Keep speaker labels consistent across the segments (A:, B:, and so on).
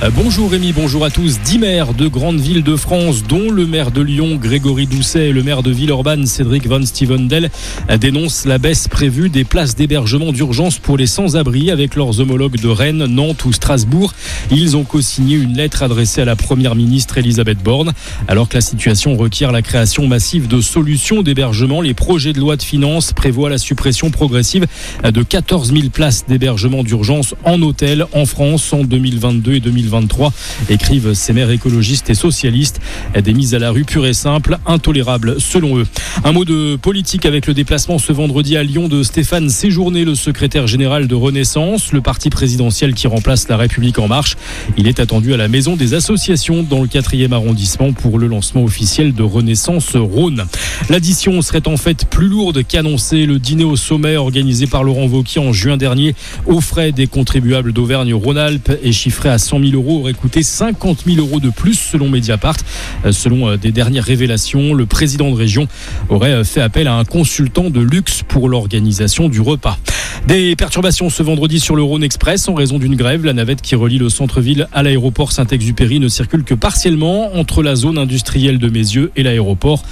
A: Euh, bonjour Rémi, bonjour à tous. Dix maires de grandes villes de France, dont le maire de Lyon, Grégory Doucet, et le maire de Villeurbanne, Cédric Van Stevendel, euh, dénoncent la baisse prévue des places d'hébergement d'urgence pour les sans-abri avec leurs homologues de Rennes, Nantes ou Strasbourg. Ils ont co-signé une lettre adressée à la première ministre Elisabeth Borne. Alors que la situation requiert la création massive de solutions d'hébergement, les projets de loi de finances prévoient la suppression progressive de 14 000 places d'hébergement d'urgence en hôtel en France en 2022 et 2023. 2023, écrivent ces maires écologistes et socialistes. Des mises à la rue pures et simples, intolérables selon eux. Un mot de politique avec le déplacement ce vendredi à Lyon de Stéphane Séjourné, le secrétaire général de Renaissance, le parti présidentiel qui remplace la République en marche. Il est attendu à la maison des associations dans le 4e arrondissement pour le lancement officiel de Renaissance Rhône. L'addition serait en fait plus lourde qu'annoncé. Le dîner au sommet organisé par Laurent Wauquiez en juin dernier aux frais des contribuables d'Auvergne-Rhône-Alpes est chiffré à 100 000 euros aurait coûté 50 000 euros de plus selon Mediapart. Euh, selon euh, des dernières révélations, le président de région aurait euh, fait appel à un consultant de luxe pour l'organisation du repas. Des perturbations ce vendredi sur le Rhône Express en raison d'une grève. La navette qui relie le centre-ville à l'aéroport Saint-Exupéry ne circule que partiellement entre la zone industrielle de Mézieux et l'aéroport.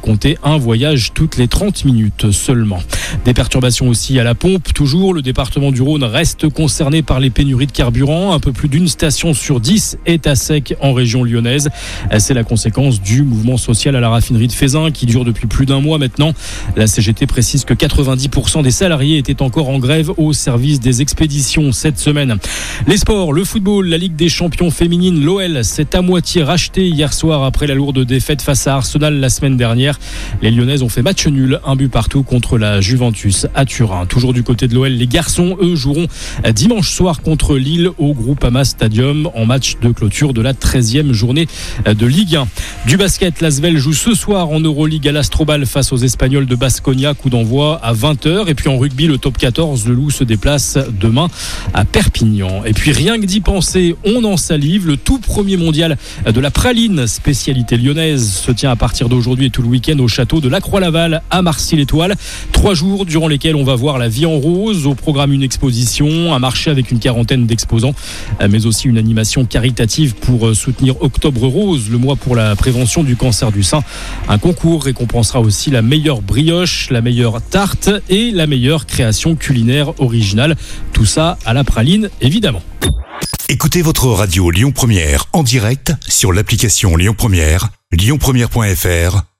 A: Comptez un voyage toutes les 30 minutes seulement. Des perturbations aussi à la pompe. Toujours, le département du Rhône reste concerné par les pénuries de carburant. Un peu plus d'une station sur 10 est à sec en région lyonnaise. C'est la conséquence du mouvement social à la raffinerie de Fézin qui dure depuis plus d'un mois maintenant. La CGT précise que 90% des salariés étaient encore en grève au service des expéditions cette semaine. Les sports, le football, la Ligue des champions féminines, l'OL s'est à moitié racheté hier soir après la lourde défaite face à Arsenal la semaine dernière. Les Lyonnaises ont fait match nul, un but partout contre la Juventus à Turin. Toujours du côté de l'OL, les garçons, eux, joueront dimanche soir contre Lille au Groupama Stadium en match de clôture de la 13e journée de Ligue 1. Du basket, l'Asvel joue ce soir en Euroleague à l'Astrobal face aux Espagnols de Basconia, coup d'envoi à 20h. Et puis en rugby, le top 14 le Loup se déplace demain à Perpignan. Et puis rien que d'y penser, on en salive. Le tout premier mondial de la praline, spécialité lyonnaise, se tient à partir d'aujourd'hui et tout le week-end au château de la Croix-Laval à Marcy-l'Étoile. Trois jours durant lesquels on va voir la vie en rose. Au programme une exposition, un marché avec une quarantaine d'exposants, mais aussi une animation caritative pour soutenir Octobre Rose, le mois pour la prévention du cancer du sein. Un concours récompensera aussi la meilleure brioche, la meilleure tarte et la meilleure création culinaire original. Tout ça à la praline, évidemment.
B: Écoutez votre radio Lyon Première en direct sur l'application Lyon Première, lyonpremière.fr